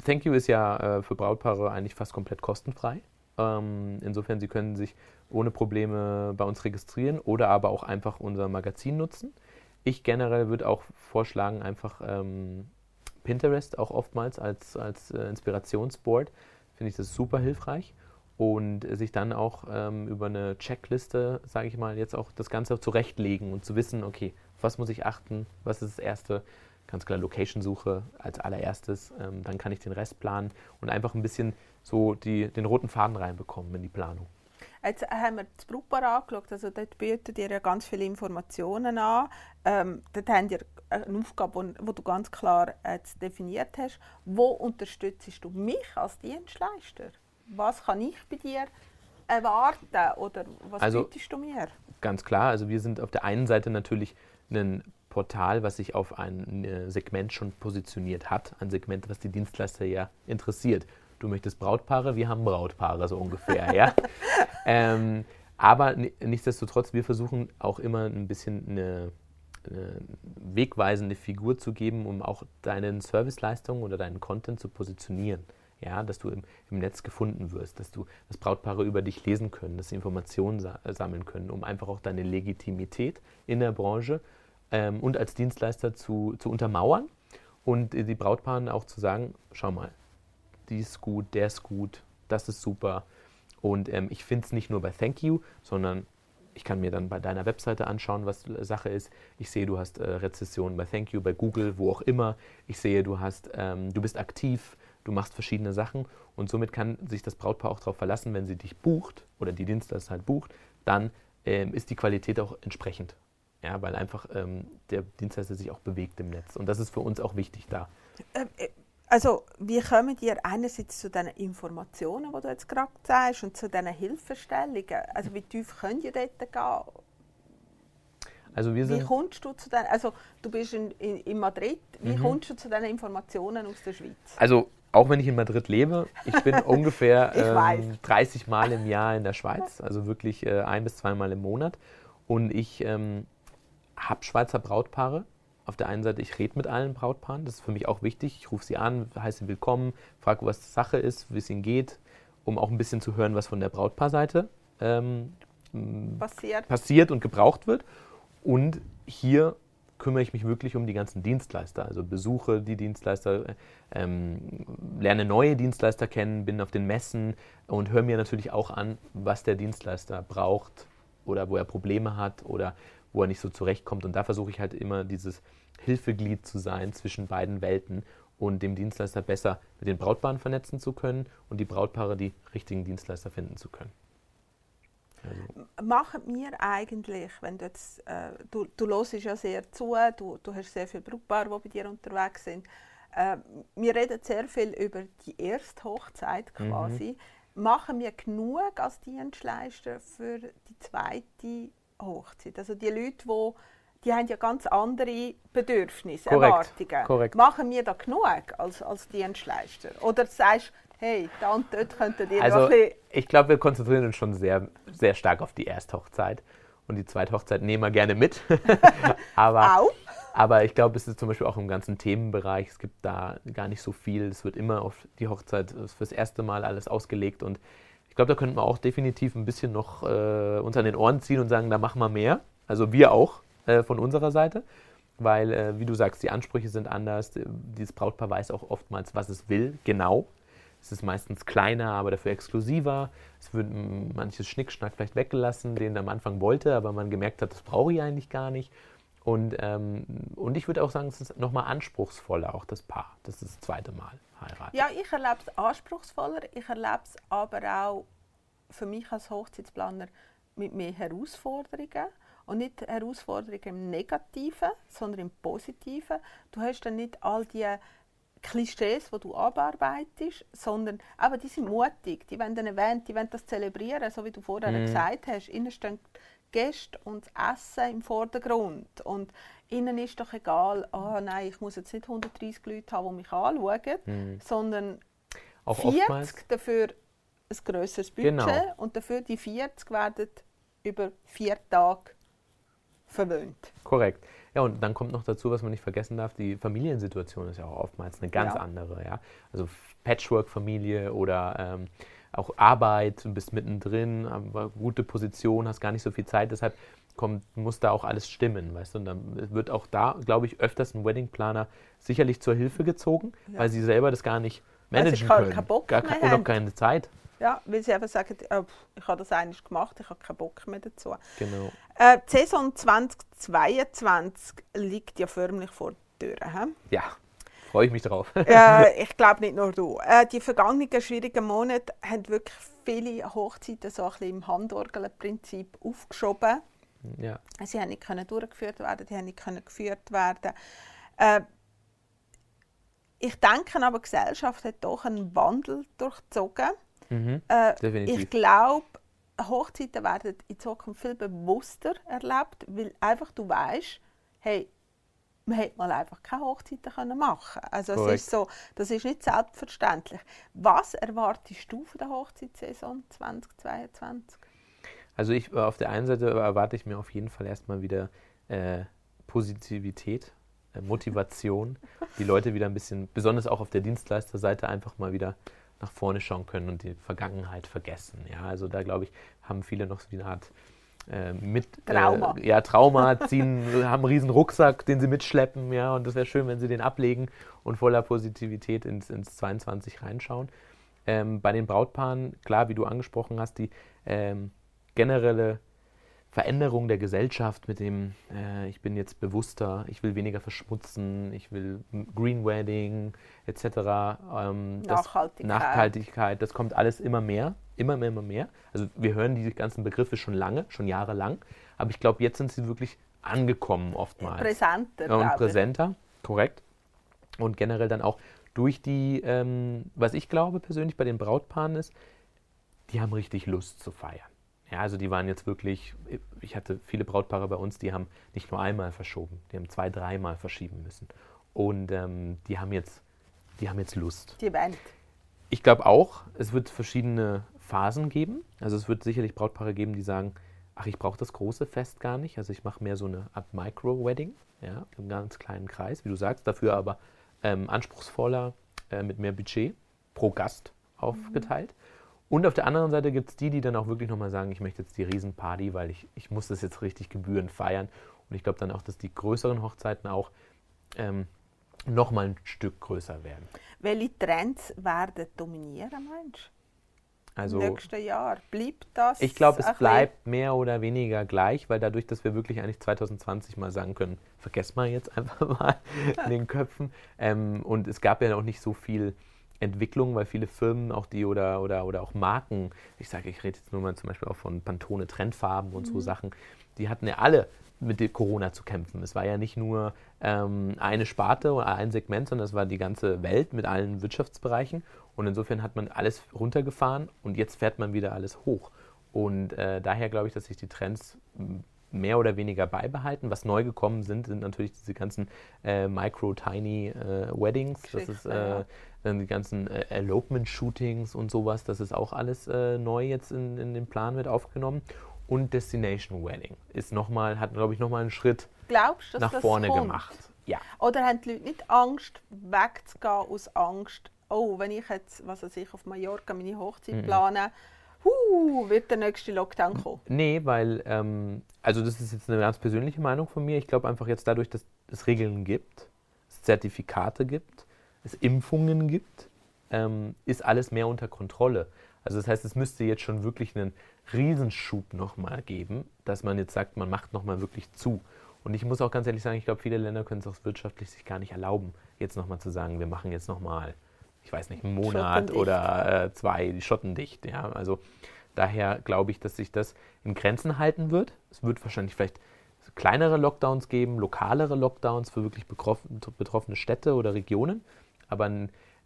Thank You ist ja äh, für Brautpaare eigentlich fast komplett kostenfrei. Ähm, insofern, Sie können sich ohne Probleme bei uns registrieren oder aber auch einfach unser Magazin nutzen. Ich generell würde auch vorschlagen, einfach ähm, Pinterest auch oftmals als, als äh, Inspirationsboard. Finde ich das super hilfreich. Und sich dann auch ähm, über eine Checkliste, sage ich mal, jetzt auch das Ganze zurechtlegen und zu wissen, okay, was muss ich achten, was ist das Erste, ganz klar Location-Suche als allererstes, ähm, dann kann ich den Rest planen und einfach ein bisschen so die, den roten Faden reinbekommen in die Planung. Jetzt haben wir das Brautpaar angeschaut, also dort bietet ihr ja ganz viele Informationen an. Ähm, dort habt ihr eine Aufgabe, die du ganz klar äh, definiert hast. Wo unterstützt du mich als Dienstleister? Was kann ich bei dir erwarten oder was Also- bietest du mir? Ganz klar, also wir sind auf der einen Seite natürlich ein Portal, was sich auf ein äh, Segment schon positioniert hat, ein Segment, was die Dienstleister ja interessiert. Du möchtest Brautpaare, wir haben Brautpaare so ungefähr, ja. Ähm, aber ni- nichtsdestotrotz, wir versuchen auch immer ein bisschen eine, eine wegweisende Figur zu geben, um auch deinen Serviceleistungen oder deinen Content zu positionieren. Ja, dass du im, im Netz gefunden wirst, dass du, dass Brautpaare über dich lesen können, dass sie Informationen sa sammeln können, um einfach auch deine Legitimität in der Branche ähm, und als Dienstleister zu, zu untermauern und die Brautpaaren auch zu sagen, schau mal, die ist gut, der ist gut, das ist super. Und ähm, ich finde es nicht nur bei Thank You, sondern ich kann mir dann bei deiner Webseite anschauen, was äh, Sache ist. Ich sehe, du hast äh, Rezessionen bei Thank You, bei Google, wo auch immer. Ich sehe, du hast, ähm, du bist aktiv, du machst verschiedene Sachen und somit kann sich das Brautpaar auch darauf verlassen, wenn sie dich bucht oder die Dienstleister halt bucht, dann ähm, ist die Qualität auch entsprechend. Ja, weil einfach ähm, der Dienstleister sich auch bewegt im Netz. Und das ist für uns auch wichtig da. Also, wie kommen ihr einerseits zu den Informationen, die du jetzt gerade sagst, und zu diesen Hilfestellungen? Also, wie tief könnt ihr dort gehen? Also wir Wie kommst du zu den, also du bist in, in, in Madrid, wie Mhm. kommst du zu diesen Informationen aus der Schweiz? Also auch wenn ich in Madrid lebe, ich bin ungefähr Ich ähm, 30 Mal im Jahr in der Schweiz, also wirklich äh, ein bis zweimal im Monat. Und ich ähm, habe Schweizer Brautpaare. Auf der einen Seite, ich rede mit allen Brautpaaren, das ist für mich auch wichtig. Ich rufe sie an, heiße sie willkommen, frage, was Sache ist, wie es ihnen geht, um auch ein bisschen zu hören, was von der Brautpaarseite ähm, Passiert? passiert und gebraucht wird. Und hier kümmere ich mich wirklich um die ganzen Dienstleister. Also besuche die Dienstleister, ähm, lerne neue Dienstleister kennen, bin auf den Messen und höre mir natürlich auch an, was der Dienstleister braucht oder wo er Probleme hat oder wo er nicht so zurechtkommt. Und da versuche ich halt immer dieses Hilfeglied zu sein zwischen beiden Welten und dem Dienstleister besser mit den Brautpaaren vernetzen zu können und die Brautpaare die richtigen Dienstleister finden zu können. Also, Machen wir eigentlich, wenn du jetzt, äh, du, du hörst ja sehr zu, du, du hast sehr viele Brautpaare, die bei dir unterwegs sind. Äh, wir reden sehr viel über die erste Hochzeit quasi. Machen wir genug als Dienstleister für die zweite Hochzeit? Also die Leute, die, die haben ja ganz andere Bedürfnisse, Korrekt, Erwartungen. korrekt. Machen wir da genug als, als Dienstleister? Oder sagst hey, da und dort könntet ihr noch Also ein bisschen... ich glaube, wir konzentrieren uns schon sehr, sehr stark auf die Ersthochzeit. Und die Zweithochzeit nehmen wir gerne mit. aber, aber ich glaube, es ist zum Beispiel auch im ganzen Themenbereich, es gibt da gar nicht so viel. Es wird immer auf die Hochzeit fürs erste Mal alles ausgelegt. Und ich glaube, da könnten wir auch definitiv ein bisschen noch äh, uns an den Ohren ziehen und sagen, da machen wir mehr. Also wir auch äh, von unserer Seite. Weil, äh, wie du sagst, die Ansprüche sind anders. Dieses Brautpaar weiß auch oftmals, was es will, genau. Es ist meistens kleiner, aber dafür exklusiver. Es wird manches Schnickschnack vielleicht weggelassen, den am Anfang wollte, aber man gemerkt hat, das brauche ich eigentlich gar nicht. Und, ähm, und ich würde auch sagen, es ist nochmal anspruchsvoller, auch das Paar, das ist das zweite Mal heiratet. Ja, ich erlebe es anspruchsvoller. Ich erlebe es aber auch für mich als Hochzeitsplaner mit mehr Herausforderungen. Und nicht Herausforderungen im Negativen, sondern im Positiven. Du hast dann nicht all die Klischees, die du abarbeitest, sondern aber die sind mutig, die wollen ein Event, die wollen das zelebrieren, so wie du vorher Mhm. gesagt hast. Ihnen stehen Gäste und das Essen im Vordergrund. Und ihnen ist doch egal, ah nein, ich muss jetzt nicht 130 Leute haben, die mich anschauen, sondern Mhm. Auch 40 oftmals, dafür ein grösseres Budget Genau. und dafür die 40 werden über vier Tage verwöhnt. korrekt. Ja, und dann kommt noch dazu, was man nicht vergessen darf, die Familiensituation ist ja auch oftmals eine ganz Ja. andere. Ja? Also Patchwork-Familie oder ähm, auch Arbeit, du bist mittendrin, aber gute Position, hast gar nicht so viel Zeit, deshalb kommt, muss da auch alles stimmen, weißt du? Und dann wird auch da, glaube ich, öfters ein Weddingplaner sicherlich zur Hilfe gezogen, Ja. weil sie selber das gar nicht managen kein- können. gar und auch keine Zeit. Ja, weil sie einfach sagen, äh, ich habe das eigentlich gemacht, ich habe keinen Bock mehr dazu. Genau. Äh, die Saison 2022 liegt ja förmlich vor der Tür. hä? Ja, Freue ich mich drauf. äh, ich glaube nicht nur du. Äh, die vergangenen schwierigen Monate haben wirklich viele Hochzeiten so ein bisschen im Handorgelprinzip aufgeschoben. Ja. Sie haben nicht können durchgeführt werden, die haben nicht können geführt werden. Äh, ich denke aber, die Gesellschaft hat doch einen Wandel durchzogen. Mhm. Äh, ich glaube, Hochzeiten werden in Zukunft viel bewusster erlebt, weil einfach du weißt, hey, man hätte mal einfach keine Hochzeiten können machen Also es ist so, das ist nicht selbstverständlich. Was erwartest du von der Hochzeitssaison 2022? Also ich äh, auf der einen Seite erwarte ich mir auf jeden Fall erstmal wieder äh, Positivität, äh, Motivation, die Leute wieder ein bisschen, besonders auch auf der Dienstleisterseite, einfach mal wieder nach vorne schauen können und die Vergangenheit vergessen. Ja, also da glaube ich, haben viele noch so eine Art äh, mit Trauma. Äh, ja, Trauma, ziehen, haben einen riesen Rucksack, den sie mitschleppen, ja, und das wäre schön, wenn sie den ablegen und voller Positivität ins, ins 22 reinschauen. Ähm, bei den Brautpaaren, klar, wie du angesprochen hast, die ähm, generelle Veränderung der Gesellschaft mit dem, äh, ich bin jetzt bewusster, ich will weniger verschmutzen, ich will Green Wedding etc. Ähm, das- Nachhaltigkeit. Nachhaltigkeit, das kommt alles immer mehr, immer mehr, immer mehr. Also wir hören diese ganzen Begriffe schon lange, schon jahrelang, aber ich glaube, jetzt sind sie wirklich angekommen oftmals. Präsenter, Ja, und präsenter, korrekt. Und generell dann auch durch die, ähm, was ich glaube persönlich bei den Brautpaaren ist, die haben richtig Lust zu feiern. Ja, also die waren jetzt wirklich, ich hatte viele Brautpaare bei uns, die haben nicht nur einmal verschoben, die haben zwei, dreimal verschieben müssen. Und ähm, die haben jetzt, die haben jetzt Lust. Die Event. Ich glaube auch, es wird verschiedene Phasen geben. Also es wird sicherlich Brautpaare geben, die sagen, ach, ich brauche das große Fest gar nicht. Also ich mache mehr so eine Art Micro-Wedding, ja, im ganz kleinen Kreis, wie du sagst, dafür aber ähm, anspruchsvoller, äh, mit mehr Budget pro Gast aufgeteilt. Und auf der anderen Seite gibt es die, die dann auch wirklich nochmal sagen, ich möchte jetzt die Riesenparty, weil ich, ich muss das jetzt richtig gebührend feiern. Und ich glaube dann auch, dass die größeren Hochzeiten auch ähm, nochmal ein Stück größer werden. Welche Trends werden dominieren, meinst du? Also Im nächsten Jahr. Bleibt das? Ich glaube, es bleibt mehr oder weniger gleich, weil dadurch, dass wir wirklich eigentlich 2020 mal sagen können, vergesst mal jetzt einfach mal in den Köpfen. Ähm, und es gab ja auch nicht so viel Entwicklung, weil viele Firmen, auch die oder, oder, oder auch Marken, ich sage, ich rede jetzt nur mal zum Beispiel auch von Pantone Trendfarben und so Sachen, die hatten ja alle mit Corona zu kämpfen. Es war ja nicht nur ähm, eine Sparte oder ein Segment, sondern es war die ganze Welt mit allen Wirtschaftsbereichen. Und insofern hat man alles runtergefahren und jetzt fährt man wieder alles hoch. Und äh, daher glaube ich, dass sich die Trends mehr oder weniger beibehalten. Was neu gekommen sind, sind natürlich diese ganzen äh, Micro-Tiny äh, Weddings. Das ist äh. Dann die ganzen äh, Elopement-Shootings und sowas. Das ist auch alles äh, neu jetzt in, in den Plan mit aufgenommen. Und Destination Wedding ist nochmal, hat, glaube ich, nochmal einen Schritt Glaubst nach vorne kommt? gemacht. Ja. Oder haben die Leute nicht Angst, wegzugehen aus Angst, oh, wenn ich jetzt, was weiß ich, auf Mallorca meine Hochzeit Mhm. plane, huh, wird der nächste Lockdown kommen? Nee, weil, ähm, also das ist jetzt eine ganz persönliche Meinung von mir. Ich glaube einfach jetzt dadurch, dass es Regeln gibt, es Zertifikate gibt, es Impfungen gibt, ähm, ist alles mehr unter Kontrolle. Also das heißt, es müsste jetzt schon wirklich einen Riesenschub nochmal geben, dass man jetzt sagt, man macht nochmal wirklich zu. Und ich muss auch ganz ehrlich sagen, ich glaube, viele Länder können es auch wirtschaftlich sich gar nicht erlauben, jetzt nochmal zu sagen, wir machen jetzt nochmal, ich weiß nicht, einen Monat Schottendicht. oder äh, zwei, die Schotten dicht. Ja? Also daher glaube ich, dass sich das in Grenzen halten wird. Es wird wahrscheinlich vielleicht kleinere Lockdowns geben, lokalere Lockdowns für wirklich betroffen, betroffene Städte oder Regionen. Aber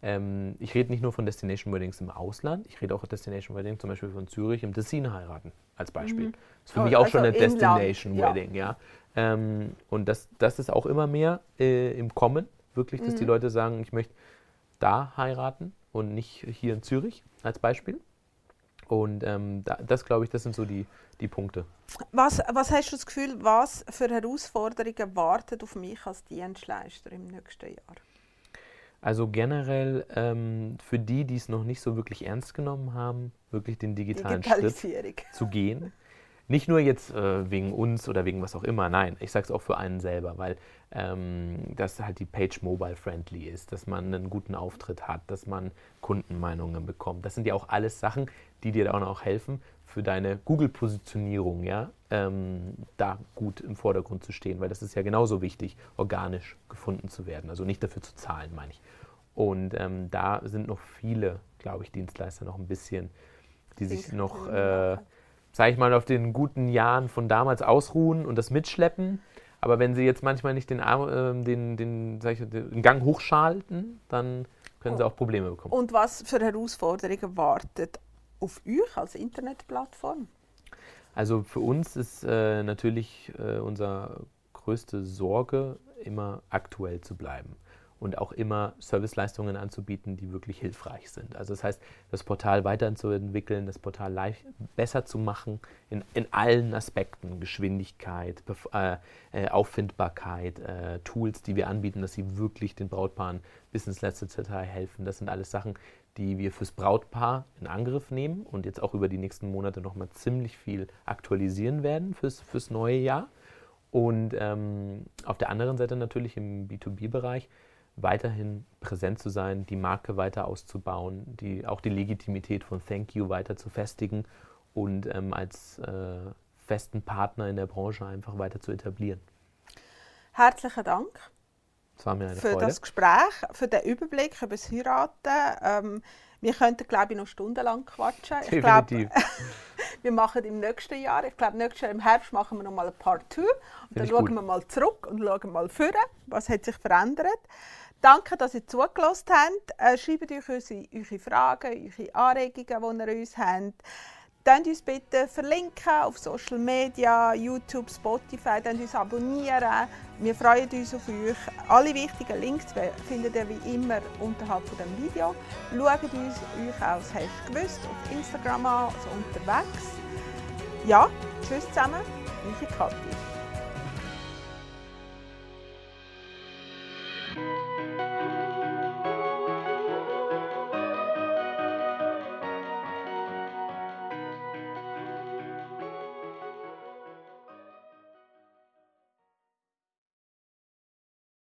ähm, ich rede nicht nur von Destination Weddings im Ausland, ich rede auch von Destination Weddings zum Beispiel von Zürich im Tessin heiraten als Beispiel. Das ist für Oh, mich auch also schon eine im Land, Destination ja. Wedding, ja. Ähm, und das, das ist auch immer mehr äh, im Kommen, wirklich, dass Mhm. die Leute sagen, ich möchte da heiraten und nicht hier in Zürich als Beispiel. Und ähm, da, das glaube ich, das sind so die, die Punkte. Was, was hast du das Gefühl, was für Herausforderungen warten auf mich als Dienstleister im nächsten Jahr? Also generell ähm, für die, die es noch nicht so wirklich ernst genommen haben, wirklich den digitalen Schritt zu gehen. Nicht nur jetzt äh, wegen uns oder wegen was auch immer, nein, ich sage es auch für einen selber, weil ähm, dass halt die Page mobile friendly ist, dass man einen guten Auftritt hat, dass man Kundenmeinungen bekommt. Das sind ja auch alles Sachen, die dir dann auch helfen, für deine Google-Positionierung, ja, ähm, da gut im Vordergrund zu stehen, weil das ist ja genauso wichtig, organisch gefunden zu werden. Also nicht dafür zu zahlen, meine ich. Und ähm, da sind noch viele, glaube ich, Dienstleister noch ein bisschen, die sich noch, äh, sage ich mal, auf den guten Jahren von damals ausruhen und das mitschleppen. Aber wenn sie jetzt manchmal nicht den, äh, den, den, ich, den Gang hochschalten, dann können sie oh. auch Probleme bekommen. Und was für Herausforderungen wartet auf euch als Internetplattform? Also für uns ist äh, natürlich äh, unsere größte Sorge, immer aktuell zu bleiben und auch immer Serviceleistungen anzubieten, die wirklich hilfreich sind. Also das heißt, das Portal weiterzuentwickeln, das Portal leicht besser zu machen in, in allen Aspekten, Geschwindigkeit, äh, äh, Auffindbarkeit, äh, Tools, die wir anbieten, dass sie wirklich den Brautpaaren bis ins letzte Detail helfen. Das sind alles Sachen, die wir fürs Brautpaar in Angriff nehmen und jetzt auch über die nächsten Monate nochmal ziemlich viel aktualisieren werden fürs, fürs neue Jahr. Und ähm, auf der anderen Seite natürlich im B2B-Bereich weiterhin präsent zu sein, die Marke weiter auszubauen, die, auch die Legitimität von Thank You weiter zu festigen und ähm, als äh, festen Partner in der Branche einfach weiter zu etablieren. Herzlichen Dank für das Gespräch, für den Überblick über das Heiraten. Ähm, wir könnten, glaube ich, noch stundenlang quatschen. Ich Definitiv. Glaub, wir machen im nächsten Jahr, ich glaube, nächstes Jahr im Herbst machen wir noch mal ein Part 2 und dann schauen gut. wir mal zurück und schauen mal vor, was hat sich verändert. Danke, dass ihr zugelassen habt. Äh, schreibt euch eure, eure Fragen, eure Anregungen, die ihr uns habt. Dann uns bitte verlinken auf Social Media, YouTube, Spotify, dann uns abonnieren. Wir freuen uns auf euch. Alle wichtigen Links findet ihr wie immer unterhalb von dem Video. Schaut uns euch aus, hast gewusst, auf Instagram an, also unterwegs. Ja, tschüss zusammen, ich bin Kathi.